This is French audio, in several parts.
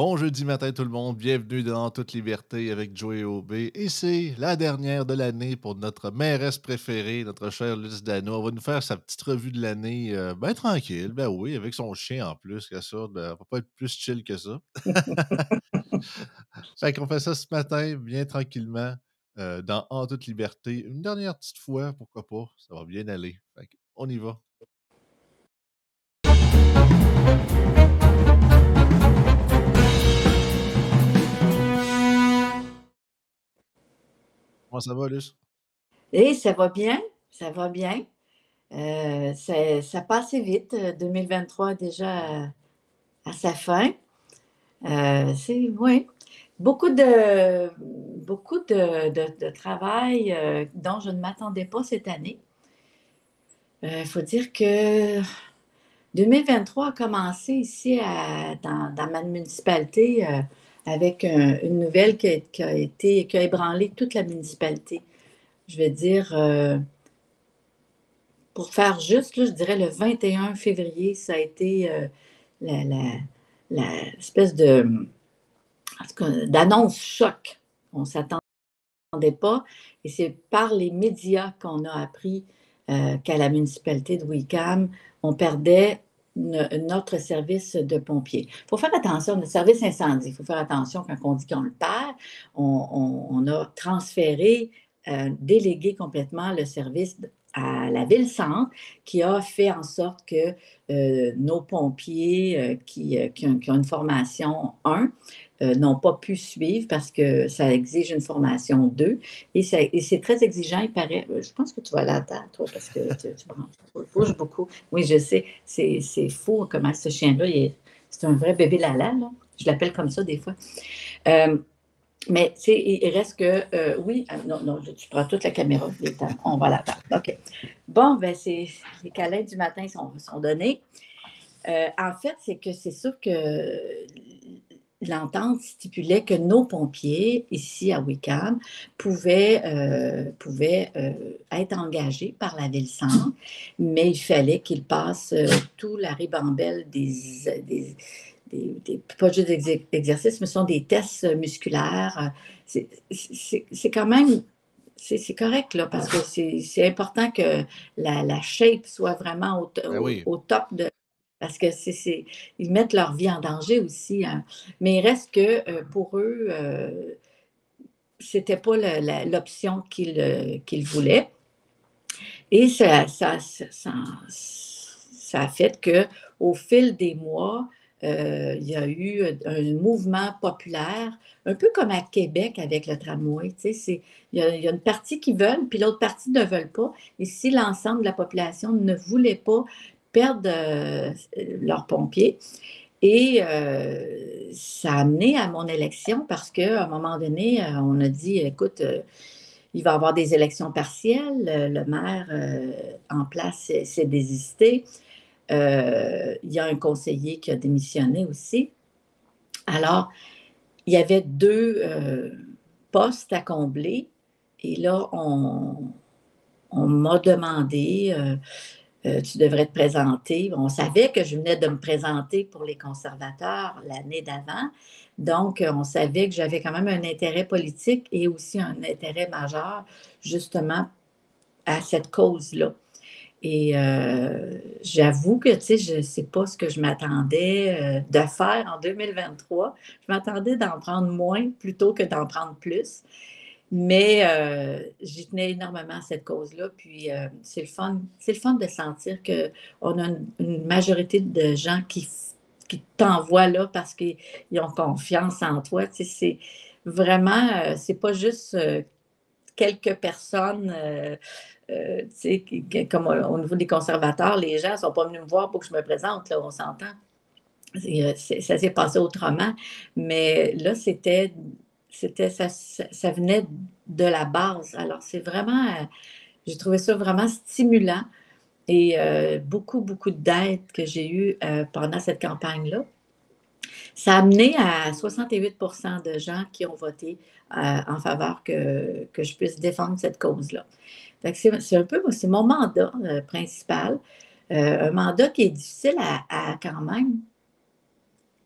Bon jeudi matin tout le monde, bienvenue dans Toute Liberté avec Joey OB. Et c'est la dernière de l'année pour notre mairesse préférée, notre chère Luce Dano. On va nous faire sa petite revue de l'année, euh, ben tranquille, ben oui, avec son chien en plus, que ça, ben, va pas être plus chill que ça. fait qu'on fait ça ce matin, bien tranquillement, euh, dans En toute liberté. Une dernière petite fois, pourquoi pas, ça va bien aller. Fait on y va. Comment ça va, Luce? Et ça va bien, ça va bien. Euh, ça, passe vite. 2023 déjà à, sa fin. Euh, c'est oui. Beaucoup de beaucoup de, travail euh, dont je ne m'attendais pas cette année. Il faut dire que 2023 a commencé ici dans, ma municipalité avec une nouvelle qui a, été, qui a ébranlé toute la municipalité. Je vais dire, euh, pour faire juste, je dirais le 21 février, ça a été euh, l'espèce de d'annonce choc. On ne s'attendait pas. Et c'est par les médias qu'on a appris euh, qu'à la municipalité de Wickham, on perdait notre service de pompiers. Il faut faire attention, notre service incendie, il faut faire attention quand on dit qu'on le perd. On, a transféré, euh, délégué complètement le service à la ville-centre qui a fait en sorte que euh, nos pompiers euh, qui, ont, qui, ont, une formation 1 euh, n'ont pas pu suivre parce que ça exige une formation 2 et, c'est très exigeant, il paraît. Euh, je pense que tu vas là toi, parce que tu, bouges beaucoup. Oui, je sais, c'est fou comment ce chien-là, c'est un vrai bébé lala, là. Je l'appelle comme ça des fois. Euh, mais il reste que, oui, non, non, tu prends toute la caméra, on va la OK. Bon, ben, c'est les câlins du matin sont, sont donnés. en fait, c'est que c'est sûr que l'entente stipulait que nos pompiers, ici à Wickham, pouvaient, euh, pouvaient euh, être engagés par la ville-centre, mais il fallait qu'ils passent euh, tout la ribambelle des, des, des, pas juste des exercices, mais ce sont des tests musculaires. C'est quand même c'est correct, là, parce que c'est important que la, la, shape soit vraiment au, ben au top de, parce que c'est, ils mettent leur vie en danger aussi. Hein. Mais il reste que euh, pour eux, euh, c'était pas l'option euh, qu'ils, voulaient. Et ça, ça, a fait qu'au fil des mois, il y a eu un mouvement populaire, un peu comme à Québec avec le tramway. Tu sais, il, y a, il y a une partie qui veulent, puis l'autre partie ne veulent pas. Et si l'ensemble de la population ne voulait pas perdent euh, leurs pompiers. Et euh, ça a amené à mon élection parce qu'à un moment donné, euh, on a dit, écoute, il va y avoir des élections partielles. Le maire en place s'est désisté. il y a un conseiller qui a démissionné aussi. Alors, il y avait deux postes à combler. Et là, on, on m'a demandé euh, tu devrais te présenter. On savait que je venais de me présenter pour les conservateurs l'année d'avant. Donc, euh, on savait que j'avais quand même un intérêt politique et aussi un intérêt majeur, justement, à cette cause-là. Et euh, j'avoue que, tu sais, je ne sais pas ce que je m'attendais de faire en 2023. Je m'attendais d'en prendre moins plutôt que d'en prendre plus. Mais euh, j'y tenais énormément à cette cause-là. Puis euh, c'est le fun, c'est le fun de sentir qu'on a une, majorité de gens qui, qui t'envoient là parce qu'ils ont confiance en toi. Tu sais, c'est vraiment, euh, c'est pas juste quelques personnes. tu sais, comme au niveau des conservateurs, les gens ne sont pas venus me voir pour que je me présente, là, on s'entend. ça s'est passé autrement. Mais là, c'était c'était ça, ça, venait de la base. Alors, c'est vraiment, euh, j'ai trouvé ça vraiment stimulant et euh, beaucoup, beaucoup d'aide que j'ai eu euh, pendant cette campagne-là. Ça a amené à 68% de gens qui ont voté en faveur que, que, je puisse défendre cette cause-là. C'est un peu, c'est mon mandat principal. un mandat qui est difficile à, à, quand même,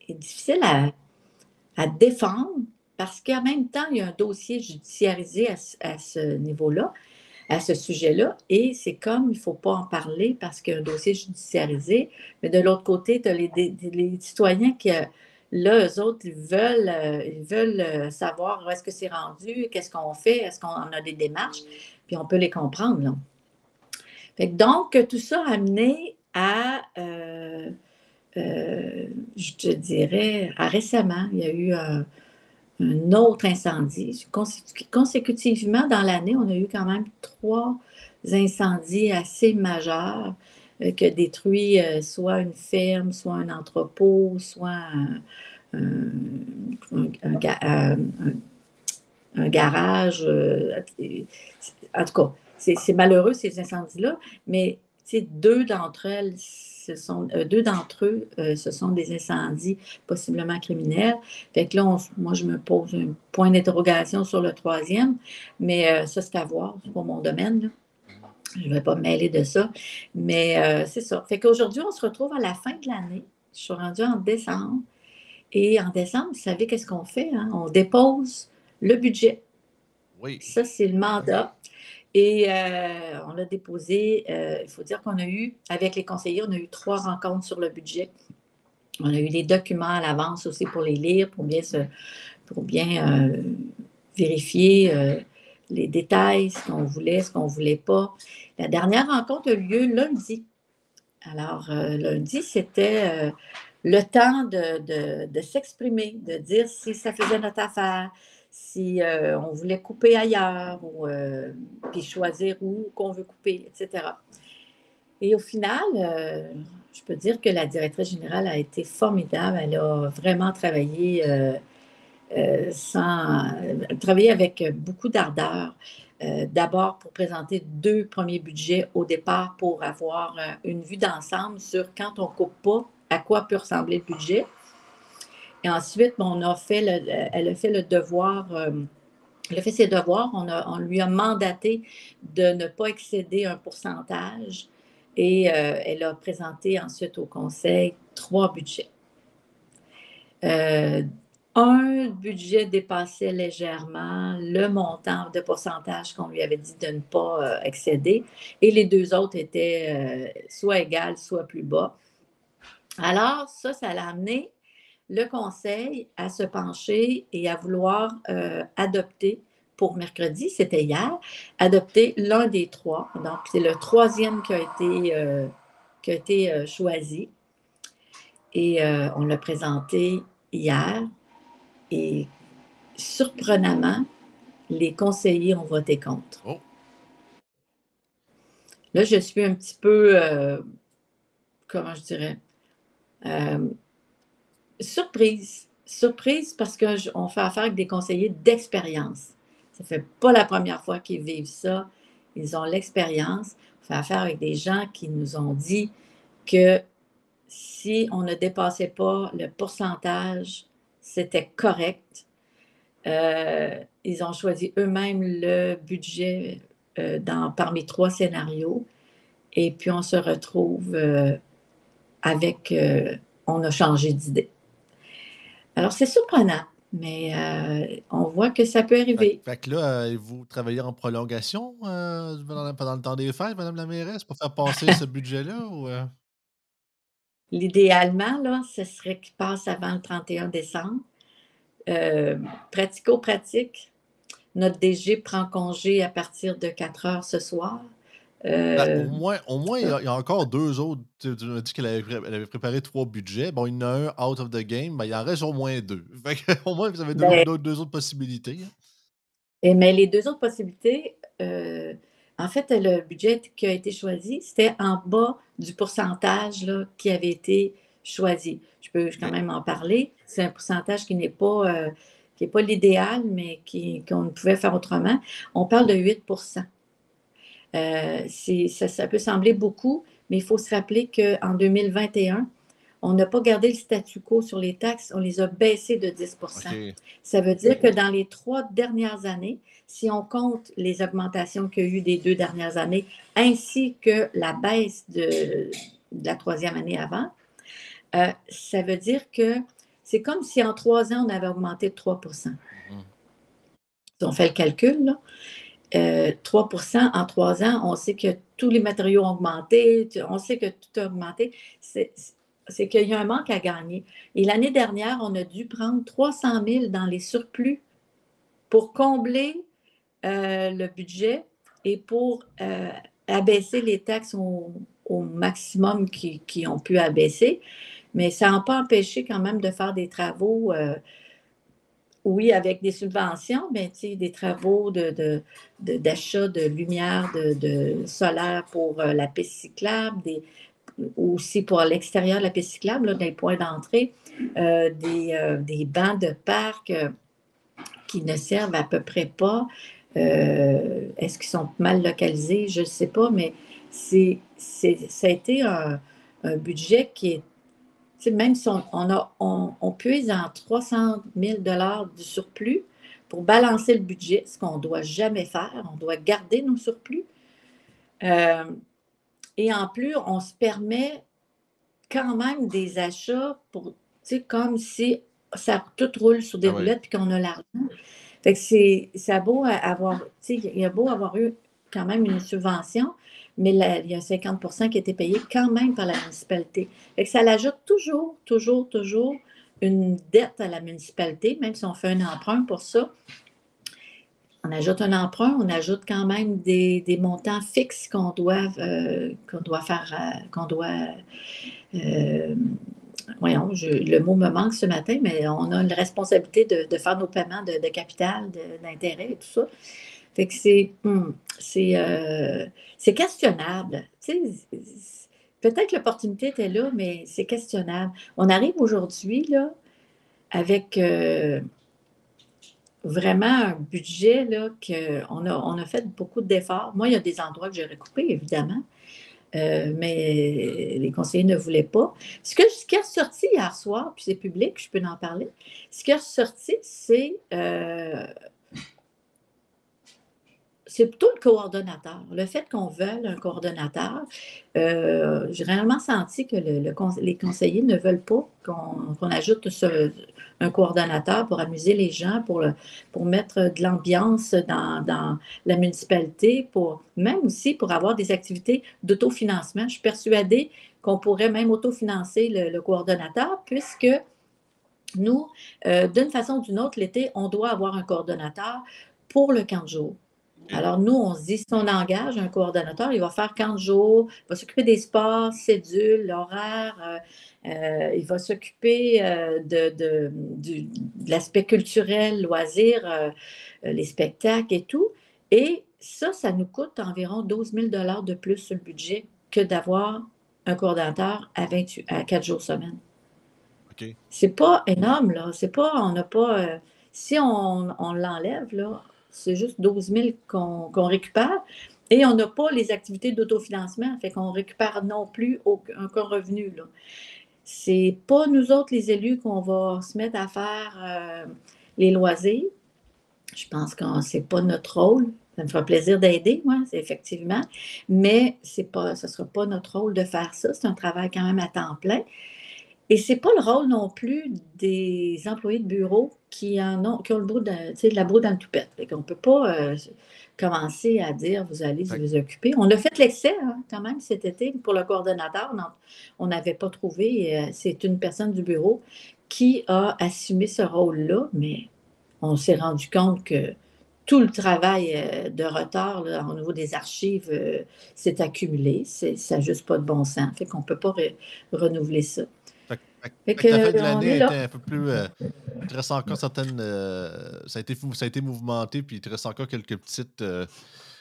est difficile à, à défendre parce qu'en même temps, il y a un dossier judiciarisé à, ce niveau-là, à ce sujet-là, et c'est comme il ne faut pas en parler parce qu'il y a un dossier judiciarisé, mais de l'autre côté, tu as les, citoyens qui, euh, là, eux autres, ils veulent, euh, ils veulent euh, savoir où est-ce que c'est rendu, qu'est-ce qu'on fait, est-ce qu'on a des démarches, puis on peut les comprendre. Là. donc, tout ça a amené à, je te dirais, à récemment, il y a eu un un autre incendie. Consécutivement, dans l'année, on a eu quand même trois incendies assez majeurs euh, qui ont détruit euh, soit une ferme, soit un entrepôt, soit un, garage. Euh, en tout cas, c'est malheureux ces incendies-là, mais deux d'entre elles ce sont euh, deux d'entre eux, euh, ce sont des incendies possiblement criminels. Fait que là, moi, je me pose un point d'interrogation sur le troisième, mais euh, ça, c'est à voir, c'est pas mon domaine. Je ne vais pas me mêler de ça. Mais c'est ça. Fait qu'aujourd'hui, on se retrouve à la fin de l'année. Je suis rendue en décembre. Et en décembre, vous savez qu'est-ce qu'on fait? Hein? On dépose le budget. Oui. Ça, c'est le mandat. Et euh, on a déposé, euh, il faut dire qu'on a eu, avec les conseillers, on a eu trois rencontres sur le budget. On a eu les documents à l'avance aussi pour les lire, pour bien, se, pour bien euh, vérifier les détails, ce qu'on voulait, ce qu'on ne voulait pas. La dernière rencontre a eu lieu lundi. Alors, lundi, c'était le temps de, de s'exprimer, de dire si ça faisait notre affaire, si euh, on voulait couper ailleurs, ou, euh, puis choisir où qu'on veut couper, etc. Et au final, euh, je peux dire que la directrice générale a été formidable. Elle a vraiment travaillé sans travaillé avec beaucoup d'ardeur. D'abord pour présenter deux premiers budgets au départ pour avoir une vue d'ensemble sur quand on coupe pas, à quoi peut ressembler le budget. Ensuite, on a fait elle a fait le devoir, euh, elle a fait ses devoirs, on, lui a mandaté de ne pas excéder un pourcentage et euh, elle a présenté ensuite au conseil trois budgets. Euh, un budget dépassait légèrement le montant de pourcentage qu'on lui avait dit de ne pas excéder et les deux autres étaient soit égales, soit plus bas. Alors, ça, ça l'a amené le conseil à se pencher et à vouloir euh, adopter pour mercredi, c'était hier, adopter l'un des trois. Donc, c'est le troisième qui a été, euh, qui a été euh, choisi. Et on l'a présenté hier. Et surprenamment, les conseillers ont voté contre. Oh. Là, je suis un petit peu, comment je dirais, surprise. Surprise parce qu'on fait affaire avec des conseillers d'expérience. Ça ne fait pas la première fois qu'ils vivent ça. Ils ont l'expérience. On fait affaire avec des gens qui nous ont dit que si on ne dépassait pas le pourcentage, c'était correct. Euh, ils ont choisi eux-mêmes le budget euh, dans, parmi trois scénarios. Et puis on se retrouve euh, avec, on a changé d'idée. Alors, c'est surprenant, mais euh, on voit que ça peut arriver. Fait, que là, euh, vous travaillez en prolongation euh, pendant, le temps des fêtes, Madame la mairesse, pour faire passer ce budget-là? Ou, L'idéalement, là, ce serait qu'il passe avant le 31 décembre. Pratico-pratique, notre DG prend congé à partir de 4 heures ce soir. Ben, au euh, moins, au moins il, y a, encore deux autres. Tu, m'as dit qu'elle avait, préparé trois budgets. Bon, il y en a un out of the game, ben, il en reste au moins deux. au moins, vous avez deux, ben deux, autres possibilités. Hein. Et, mais les deux autres possibilités, euh, en fait, le budget qui a été choisi, c'était en bas du pourcentage là, qui avait été choisi. Je peux quand même en parler. C'est un pourcentage qui n'est pas, euh, qui pas l'idéal, mais qu'on pouvait faire autrement. On parle de 8 euh, ça, peut sembler beaucoup, mais il faut se rappeler qu'en 2021, on n'a pas gardé le statu quo sur les taxes, on les a baissées de 10% Ça veut dire que dans les trois dernières années, si on compte les augmentations qu'il y a eu des deux dernières années, ainsi que la baisse de, la troisième année avant, euh, ça veut dire que c'est comme si en trois ans, on avait augmenté de 3% Si on fait le calcul, là, 3% euh, en trois ans, on sait que tous les matériaux ont augmenté, on sait que tout a augmenté. C'est qu'il y a un manque à gagner. Et l'année dernière, on a dû prendre 300 000 dans les surplus pour combler euh, le budget et pour euh, abaisser les taxes au, maximum qui, ont pu abaisser. Mais ça n'a pas empêché quand même de faire des travaux oui, avec des subventions, des travaux de, d'achat de, lumière de, solaire pour euh, la piste cyclable, des, aussi pour l'extérieur de la piste cyclable, des points d'entrée, euh, euh, des, bancs de parc qui ne servent à peu près pas. est-ce qu'ils sont mal localisés? Je ne sais pas, mais c'est, ça a été un budget qui est même si on, a, on, puise en 300 000 du surplus pour balancer le budget, ce qu'on ne doit jamais faire, on doit garder nos surplus. Euh, et en plus, on se permet quand même des achats pour, comme si ça tout roule sur des ah roulettes et qu'on a l'argent. Fait que c'est, ça beau avoir, il y a beau avoir eu quand même une subvention, mais il y a 50% qui était payé quand même par la municipalité. Ça l'ajoute toujours, toujours, toujours une dette à la municipalité, même si on fait un emprunt pour ça. On ajoute un emprunt, on ajoute quand même des, montants fixes qu'on doit, euh, doit faire, euh, qu'on doit. Euh, voyons, le mot me manque ce matin, mais on a une responsabilité de, faire nos paiements de capital, d'intérêt et tout ça. Fait c'est, hmm, euh, c'est, questionnable. peut-être que l'opportunité était là, mais c'est questionnable. On arrive aujourd'hui, là, avec euh, vraiment un budget, là, qu'on a, on a fait beaucoup d'efforts. Moi, il y a des endroits que j'ai recoupés, évidemment. Euh, mais les conseillers ne voulaient pas. Ce, que, ce qui est ressorti hier soir, puis c'est public, je peux en parler, ce qui est ressorti, c'est c'est plutôt le coordonnateur. Le fait qu'on veuille un coordonnateur, euh, j'ai réellement senti que les conseillers ne veulent pas qu'on ajoute un coordonnateur pour amuser les gens, pour, mettre de l'ambiance dans, la municipalité, pour même aussi pour avoir des activités d'autofinancement. Je suis persuadée qu'on pourrait même autofinancer le, le coordonnateur puisque nous, euh, d'une façon ou d'une autre, l'été, on doit avoir un coordonnateur pour le camp de jour. Alors, nous, on se dit, si on engage un coordonnateur, il va faire 15 jours, il va s'occuper des sports, cédules, l'horaire, euh, euh, il va s'occuper euh, de, l'aspect culturel, loisirs, les spectacles et tout. Et ça, ça nous coûte environ 12 000 de plus sur le budget que d'avoir un coordonnateur à, 28, à 4 jours semaine. OK. C'est pas énorme, là. C'est pas, on n'a pas. si on, on l'enlève, là, c'est juste 12 000 qu'on récupère. Et on n'a pas les activités d'autofinancement, fait qu'on récupère non plus aucun, revenu. Là. C'est pas nous autres, les élus, qu'on va se mettre à faire euh, les loisirs. Je pense que c'est pas notre rôle. Ça me fera plaisir d'aider, moi, c'est effectivement. Mais pas, ce ne sera pas notre rôle de faire ça. C'est un travail quand même à temps plein. Et ce n'est pas le rôle non plus des employés de bureau qui, en ont, qui ont le bout de, la broue dans le toupette. On ne peut pas euh, commencer à dire vous allez vous occuper. On a fait l'excès hein, quand même cet été pour le coordonnateur. on n'avait pas trouvé. Euh, c'est une personne du bureau qui a assumé ce rôle-là, mais on s'est rendu compte que tout le travail euh, de retard au niveau des archives s'est accumulé. Ça n'a juste pas de bon sens. Fait qu'on ne peut pas renouveler ça. Fait que, la fin de l'année était un peu plus. Euh, il te reste encore certaines. Euh, ça, a été, ça a été mouvementé, puis il te reste encore quelques petites. Euh,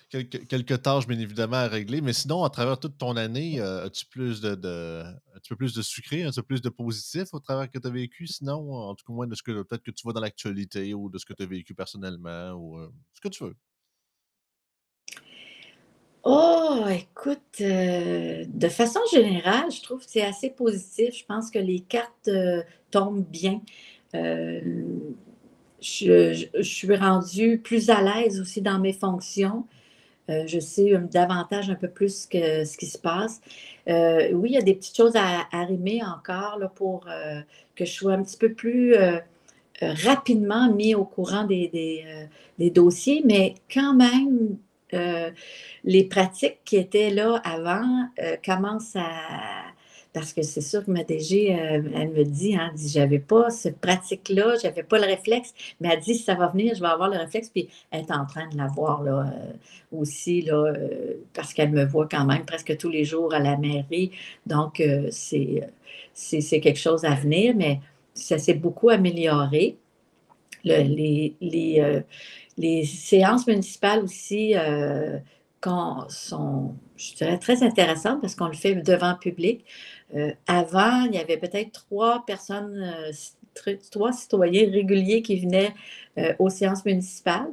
quelques, quelques, tâches, bien évidemment, à régler. Mais sinon, à travers toute ton année, as-tu plus de, de as plus de sucré, as-tu plus de positif au travers que tu as vécu? Sinon, en tout cas, moins de ce que peut-être que tu vois dans l'actualité ou de ce que tu as vécu personnellement ou ce que tu veux. Oh, écoute, euh, de façon générale, je trouve que c'est assez positif. Je pense que les cartes euh, tombent bien. Euh, je, suis rendue plus à l'aise aussi dans mes fonctions. Je sais davantage un peu plus que ce qui se passe. Oui, il y a des petites choses à arrimer encore là, pour que je sois un petit peu plus rapidement mis au courant des dossiers, mais quand même, les pratiques qui étaient là avant commencent à parce que c'est sûr que ma DG, euh, elle, me dit, hein, j'avais pas cette pratique-là, j'avais pas le réflexe, mais elle dit, ça va venir, je vais avoir le réflexe, puis elle est en train de l'avoir là euh, aussi, là, euh, parce qu'elle me voit quand même presque tous les jours à la mairie, donc c'est, c'est, quelque chose à venir, mais ça s'est beaucoup amélioré. les, les, les, séances municipales aussi quand sont, je dirais, très intéressantes parce qu'on le fait devant le public. Euh, avant, il y avait peut-être trois personnes, euh, trois citoyens réguliers qui venaient euh, aux séances municipales.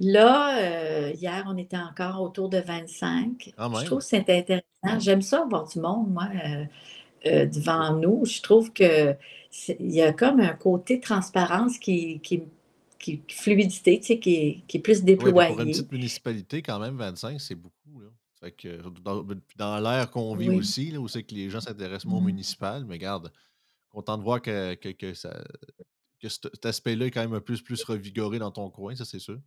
Là, hier, on était encore autour de 25. Ah, je trouve que c'est intéressant. J'aime ça avoir du monde, moi, devant nous. Je trouve qu'il y a comme un côté transparence qui, qui, fluidité, tu sais, qui, est plus déployé. pour une petite municipalité, quand même, 25, c'est beaucoup. Là. Fait que dans, dans l'ère qu'on vit aussi, là, où c'est que les gens s'intéressent moins au mmh. municipal, mais garde, content de voir que, que, ça, que cet aspect-là est quand même un peu plus revigoré dans ton coin, ça c'est sûr.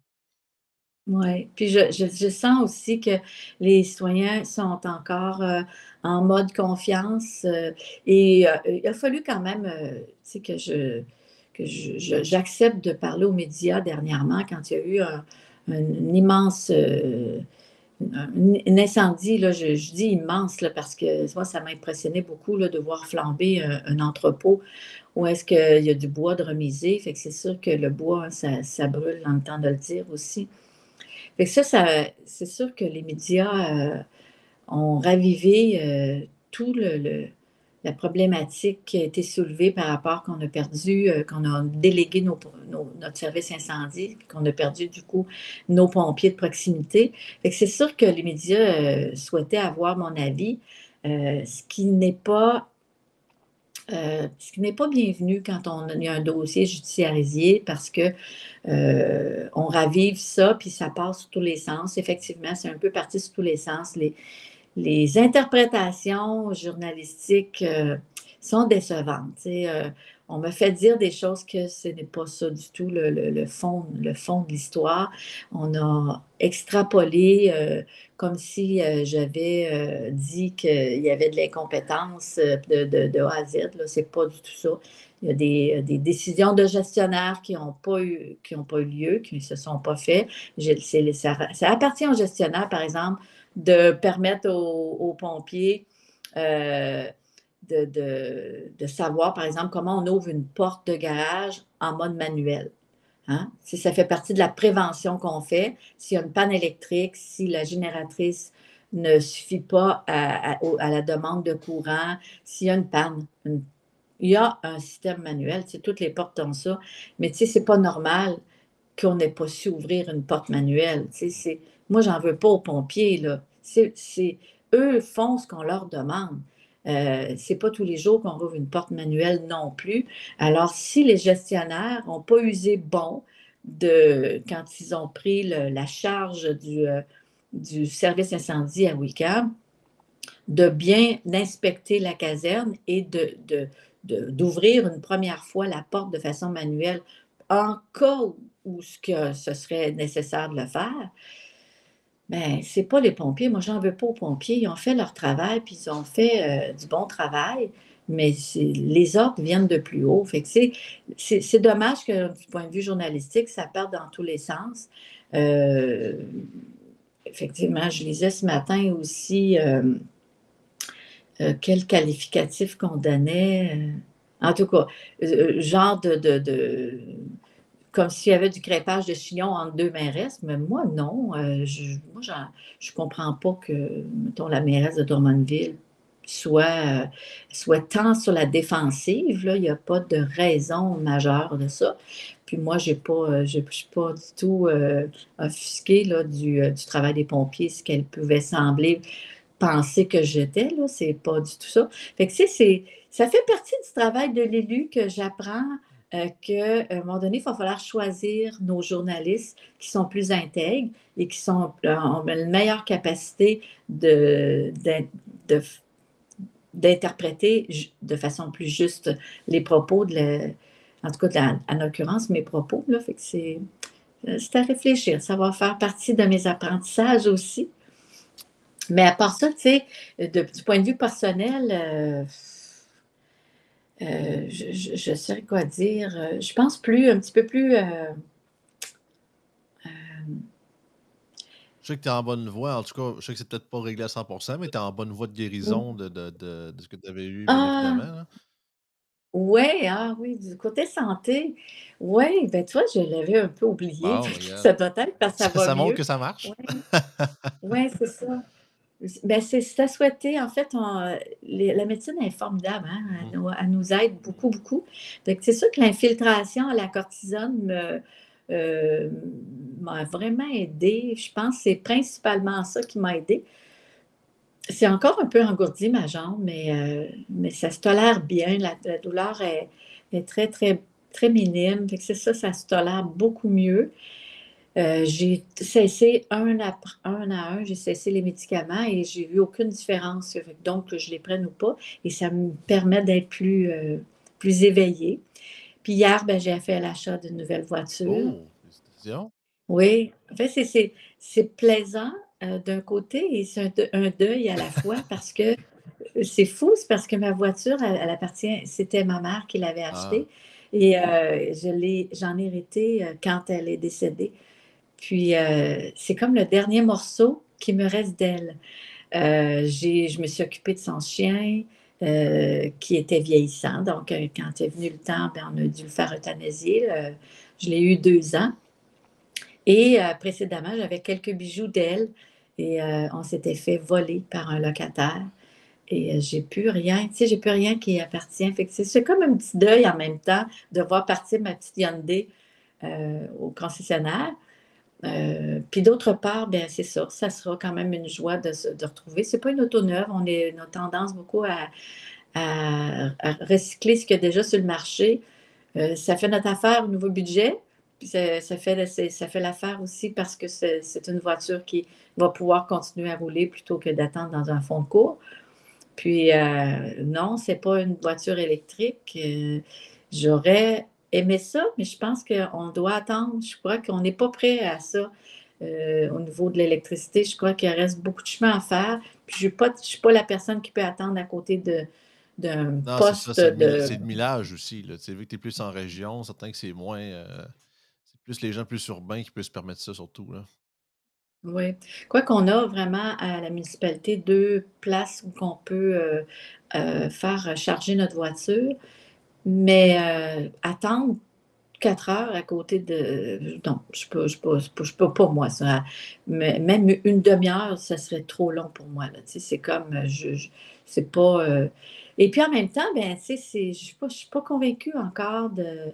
Oui, puis je, je, sens aussi que les citoyens sont encore euh, en mode confiance euh, et euh, il a fallu quand même que je que j'accepte de parler aux médias dernièrement quand il y a eu un, un immense un incendie, là, je, dis immense, là, parce que moi, ça m'a impressionné beaucoup là, de voir flamber un, entrepôt où est-ce qu'il y a du bois de remiser. Fait que c'est sûr que le bois, ça, ça, brûle dans le temps de le dire aussi. Fait que ça, ça c'est sûr que les médias euh, ont ravivé euh, tout le la problématique qui a été soulevée par rapport qu'on a perdu, euh, qu'on a délégué notre service incendie, qu'on a perdu du coup nos pompiers de proximité. c'est sûr que les médias euh, souhaitaient avoir mon avis, euh, ce qui n'est pas ce qui n'est pas bienvenu quand on a un dossier judiciarisé parce que on ravive ça puis ça passe sur tous les sens. Effectivement, c'est un peu parti sur tous les sens. Les interprétations journalistiques euh, sont décevantes. Euh, on me fait dire des choses que ce n'est pas ça du tout le, fond, le fond de l'histoire. On a extrapolé euh, comme si j'avais dit qu'il y avait de l'incompétence de, A à Z. Ce n'est pas du tout ça. Il y a des, décisions de gestionnaires qui n'ont pas, eu, pas eu lieu, qui ne se sont pas faites. Ça, ça appartient aux gestionnaires, par exemple, de permettre aux, pompiers euh, de, savoir, par exemple, comment on ouvre une porte de garage en mode manuel. Hein? Si ça fait partie de la prévention qu'on fait, s'il y a une panne électrique, si la génératrice ne suffit pas à, la demande de courant, s'il y a une panne, il y a un système manuel, toutes les portes ont ça, mais ce n'est pas normal qu'on n'ait pas su ouvrir une porte manuelle. C'est moi, j'en veux pas aux pompiers, là. Eux font ce qu'on leur demande. Euh, c'est pas tous les jours qu'on rouvre une porte manuelle non plus. Alors, si les gestionnaires n'ont pas usé bon de quand ils ont pris la charge du, euh, du service incendie à Wickham, de bien inspecter la caserne et de, d'ouvrir une première fois la porte de façon manuelle en cas où ce, que ce serait nécessaire de le faire, ben, c'est pas les pompiers. Moi, j'en veux pas aux pompiers. Ils ont fait leur travail, puis ils ont fait euh, du bon travail, mais les ordres viennent de plus haut. C'est dommage que, du point de vue journalistique, ça perde dans tous les sens. Euh, effectivement, je lisais ce matin aussi euh, quel qualificatif qu'on donnait. en tout cas, genre de comme s'il y avait du crépage de chignon entre deux mairesses, mais moi, non. Euh, je, moi, je ne comprends pas que, la mairesse de Drummondville soit, soit tant sur la défensive. Là. Il n'y a pas de raison majeure de ça. Puis moi, je ne suis pas du tout euh, offusquée du, euh, travail des pompiers, ce qu'elle pouvait sembler penser que j'étais. Ce n'est pas du tout ça. Fait que, ça fait partie du travail de l'élu que j'apprends euh, qu'à un moment donné, il va falloir choisir nos journalistes qui sont plus intègres et qui sont, euh, ont une meilleure capacité de, d'interpréter de façon plus juste les propos, de en tout cas, en l'occurrence, mes propos. Là, c'est, euh, c'est à réfléchir. Ça va faire partie de mes apprentissages aussi. Mais à part ça, tu sais, du point de vue personnel, euh, euh, je, sais quoi dire. Je pense plus, un petit peu plus. je sais que tu es en bonne voie. En tout cas, je sais que c'est peut-être pas réglé à 100% mais tu es en bonne voie de guérison de, de, ce que tu avais eu, ah! Ouais, ah oui, du côté santé. Oui, ben tu vois, je l'avais un peu oublié. Ça doit être parce que ça va Ça montre que ça marche. Oui, c'est ça. Ben, c'est à souhaiter. En fait, la médecine est formidable. Hein, mmh. Elle, nous, aide beaucoup, beaucoup. c'est sûr que l'infiltration à la cortisone euh, m'a vraiment aidé. Je pense que c'est principalement ça qui m'a aidé. C'est encore un peu engourdi ma jambe, mais, euh, mais ça se tolère bien. La, douleur est, très, très, très minime. c'est ça, ça se tolère beaucoup mieux. Euh, j'ai cessé un à, un à un, j'ai cessé les médicaments et j'ai vu aucune différence. Donc, que je les prenne ou pas. Et ça me permet d'être plus, euh, plus éveillée. Puis hier, ben, j'ai fait l'achat d'une nouvelle voiture. Oh, oui, en fait, c'est plaisant euh, d'un côté et c'est un, deuil à la fois parce que euh, c'est fou, c'est parce que ma voiture, elle, appartient, c'était ma mère qui l'avait ah. achetée et euh, je j'en ai hérité quand elle est décédée. Puis c'est comme le dernier morceau qui me reste d'elle. je me suis occupée de son chien qui était vieillissant. Donc, quand est venu le temps, ben, on a dû le faire euthanasier. je l'ai eu deux ans. Et précédemment, j'avais quelques bijoux d'elle et euh, on s'était fait voler par un locataire. Et euh, j'ai plus rien, tu sais, j'ai plus rien qui appartient. C'est comme un petit deuil en même temps de voir partir ma petite Hyundai euh, au concessionnaire. Puis d'autre part, ben c'est ça, ça sera quand même une joie de, de retrouver. C'est pas une auto neuve, on, est, a tendance beaucoup à, recycler ce qu'il y a déjà sur le marché. ça fait notre affaire au nouveau budget, ça, fait, ça fait l'affaire aussi parce que c'est une voiture qui va pouvoir continuer à rouler plutôt que d'attendre dans un fond de cours. Puis euh, non, c'est pas une voiture électrique. Euh, j'aurais aimé ça, mais je pense qu'on doit attendre. Je crois qu'on n'est pas prêt à ça euh, au niveau de l'électricité. Je crois qu'il reste beaucoup de chemin à faire. Puis je ne suis, pas la personne qui peut attendre à côté de, d'un poste c'est de... C'est le millage aussi. Là. Vu que tu es plus en région, certain que c'est moins plus les gens plus urbains qui peuvent se permettre ça, surtout. Là. Oui. Quoi qu'on a vraiment à la municipalité deux places où on peut euh, euh, faire charger notre voiture, mais euh, attendre quatre heures à côté de. Non, je peux, je peux, je peux, pas, moi, ça. Mais même une demi-heure, ça serait trop long pour moi. C'est comme. Je, c'est pas. Et puis en même temps, ben, sais, je ne suis, suis pas convaincue encore de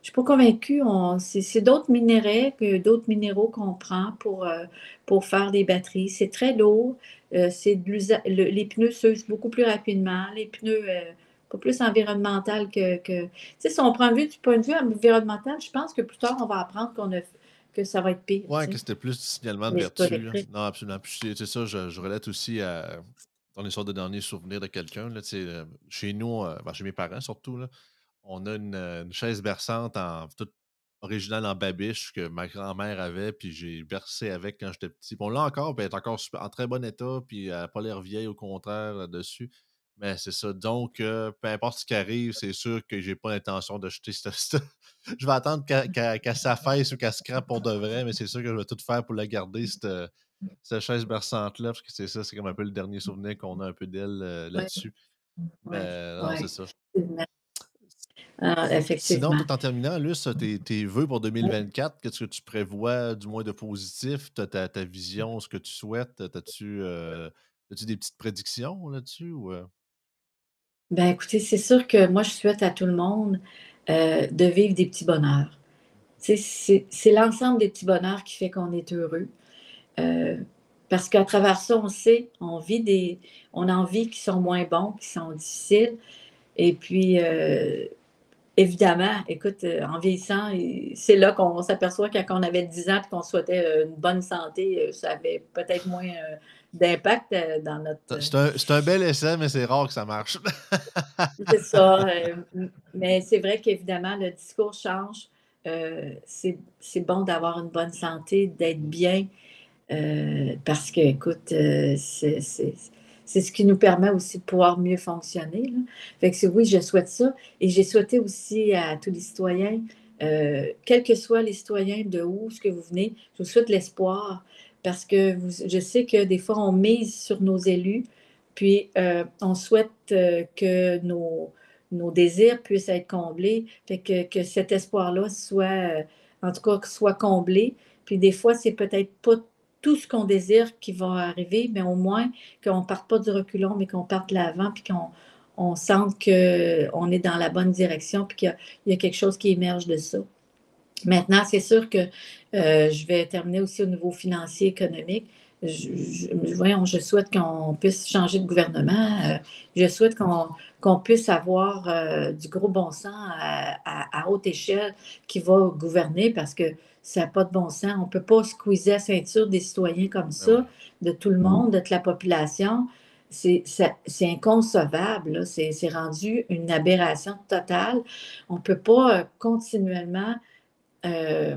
je suis pas convaincue. C'est d'autres minéraux d'autres minéraux qu'on prend pour, euh, pour faire des batteries. C'est très lourd. Euh, les pneus s'usent beaucoup plus rapidement. Les pneus euh, pas plus environnemental que. que... Tu sais, si on prend vue du point de vue environnemental, je pense que plus tard, on va apprendre qu'on a que ça va être pire. Oui, que c'était plus du signalement de vertu. Non, absolument. c'est ça, je, je, relate aussi à, dans les sortes de derniers souvenirs de quelqu'un. Chez nous, ben, chez mes parents surtout, là, on a une, chaise berçante en toute originale en babiche que ma grand-mère avait, puis j'ai bercé avec quand j'étais petit. on l'a encore, puis elle est encore en très bon état, puis elle n'a pas l'air vieille, au contraire, là-dessus. Mais c'est ça. Donc, peu importe ce qui arrive, c'est sûr que j'ai pas l'intention de jeter cette. je vais attendre qu'elle s'affaisse ou qu'elle se crappe pour de vrai, mais c'est sûr que je vais tout faire pour la garder, cette, chaise berçante-là, parce que c'est ça, c'est comme un peu le dernier souvenir qu'on a un peu d'elle là-dessus. Non, c'est ça. Ah, Sinon, tout en terminant, Luce, tes, tes vœux pour 2024, qu'est-ce que tu prévois du moins de positif? Tu ta, ta, vision, ce que tu souhaites? As-tu euh, des petites prédictions là-dessus? Ben écoutez, c'est sûr que moi, je souhaite à tout le monde euh, de vivre des petits bonheurs. C'est l'ensemble des petits bonheurs qui fait qu'on est heureux. parce qu'à travers ça, on sait, on vit des. On en vit qui sont moins bons, qui sont difficiles. Et puis, Évidemment, écoute, euh, en vieillissant, c'est là qu'on s'aperçoit quand on avait 10 ans et qu'on souhaitait euh, une bonne santé, euh, ça avait peut-être moins d'impact dans notre. C'est un, bel essai, mais c'est rare que ça marche. c'est ça. mais c'est vrai qu'évidemment, le discours change. c'est bon d'avoir une bonne santé, d'être bien, parce que, écoute, c'est c'est ce qui nous permet aussi de pouvoir mieux fonctionner. Fait que oui, je souhaite ça. Et j'ai souhaité aussi à tous les citoyens, euh, quels que soient les citoyens de où ce que vous venez, je vous souhaite l'espoir parce que je sais que des fois, on mise sur nos élus, puis euh, on souhaite euh, que nos, désirs puissent être comblés, fait que, que cet espoir-là soit, en tout cas, soit comblé. Puis des fois, c'est peut-être pas tout ce qu'on désire qui va arriver, mais au moins qu'on ne parte pas du reculon, mais qu'on parte de l'avant, puis qu'on on sente qu'on est dans la bonne direction, puis qu'il y, a quelque chose qui émerge de ça. Maintenant, c'est sûr que euh, je vais terminer aussi au niveau financier, économique. Je, voyons, je souhaite qu'on puisse changer de gouvernement. Euh, je souhaite qu'on puisse avoir euh, du gros bon sens à, haute échelle qui va gouverner parce que ça n'a pas de bon sens. On ne peut pas squeezer la ceinture des citoyens comme ben ça, de tout le monde, de toute la population. C'est inconcevable. C'est rendu une aberration totale. On ne peut pas euh, continuellement euh,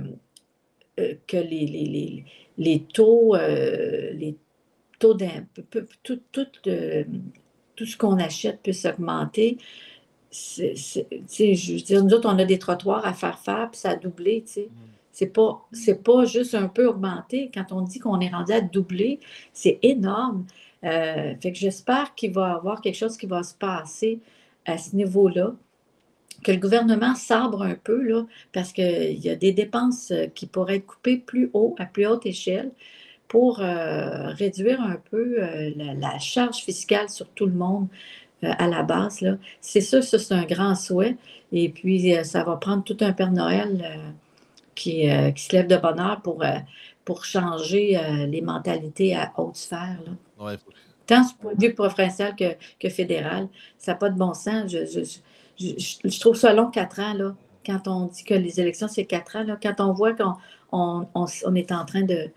euh, que les, les, taux, les taux tout, tout, tout, ce qu'on achète puisse augmenter. je veux dire, nous autres, on a des trottoirs à faire faire, puis ça a doublé. sais. Mm. C'est pas, c'est pas juste un peu augmenté. Quand on dit qu'on est rendu à doubler, c'est énorme. Euh, fait que j'espère qu'il va y avoir quelque chose qui va se passer à ce niveau-là, que le gouvernement sabre un peu, là, parce qu'il y a des dépenses euh, qui pourraient être coupées plus haut, à plus haute échelle, pour euh, réduire un peu la, charge fiscale sur tout le monde à la base. C'est ça, ça c'est un grand souhait. Et puis, ça va prendre tout un Père Noël euh, qui, se lève de bonheur pour, euh, pour changer euh, les mentalités à haute sphère. Là. Tant du point de vue provincial que, que fédéral, ça n'a pas de bon sens. Je, je, trouve ça long, quatre ans, là, quand on dit que les élections, c'est quatre ans. Là, quand on voit qu'on on, on est en train de,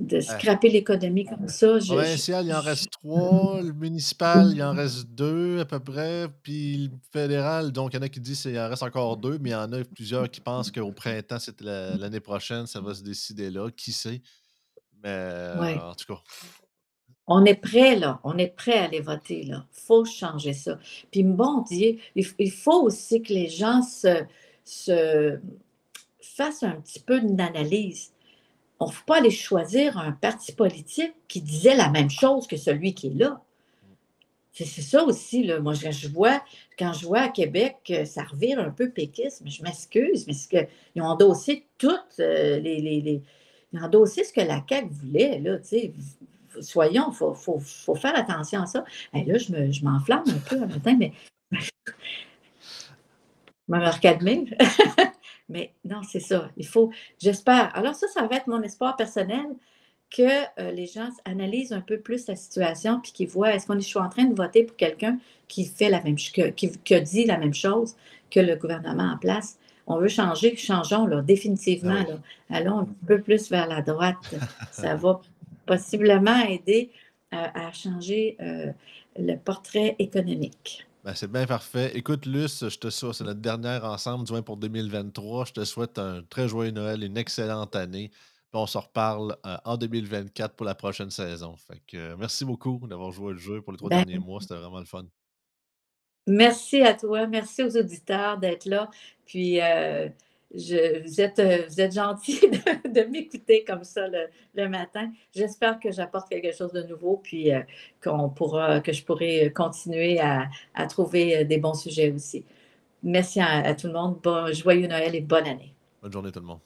de scraper l'économie comme ça. provincial, il en reste trois. Le municipal, il en reste deux à peu près. Puis le fédéral, donc il y en a qui disent qu'il en reste encore deux, mais il y en a plusieurs qui pensent qu'au printemps, c'est l'année prochaine, ça va se décider là. Qui sait? Mais en tout cas. On est prêt, là. On est prêt à aller voter, là. Il faut changer ça. Puis, bon Dieu, il faut aussi que les gens se, se fassent un petit peu d'analyse on ne faut pas aller choisir un parti politique qui disait la même chose que celui qui est là. C'est ça aussi, là. Moi, je, vois, quand je vois à Québec, ça revire un peu péquiste, mais je m'excuse, mais c'est qu'ils ont endossé toutes euh, les, Ils ont endossé ce que la CAQ voulait, là, tu. Soyons, il faut, faire attention à ça. Et là, je m'enflamme un peu un matin, mais. je me recalmer. Mais non, c'est ça. Il faut, j'espère. Alors ça, ça va être mon espoir personnel que euh, les gens analysent un peu plus la situation puis qu'ils voient est-ce qu'on est en train de voter pour quelqu'un qui fait la même qui, qui, dit la même chose que le gouvernement en place? On veut changer, changeons là, définitivement. Ah Allons un peu plus vers la droite. Ça va possiblement aider euh, à changer euh, le portrait économique. Ben, c'est bien parfait. Écoute, Luce, je te souhaite, c'est notre dernière ensemble, du moins pour 2023. Je te souhaite un très joyeux Noël, une excellente année. Puis on se reparle euh, en 2024 pour la prochaine saison. Fait que, euh, merci beaucoup d'avoir joué le jeu pour les trois ben derniers mois. C'était vraiment le fun. Merci à toi. Merci aux auditeurs d'être là. Puis, vous, êtes, euh, gentil de, m'écouter comme ça le, matin. J'espère que j'apporte quelque chose de nouveau, puis euh, qu'on pourra, que je pourrai continuer à, trouver euh, des bons sujets aussi. Merci à, tout le monde. Bon, joyeux Noël et bonne année. Bonne journée tout le monde.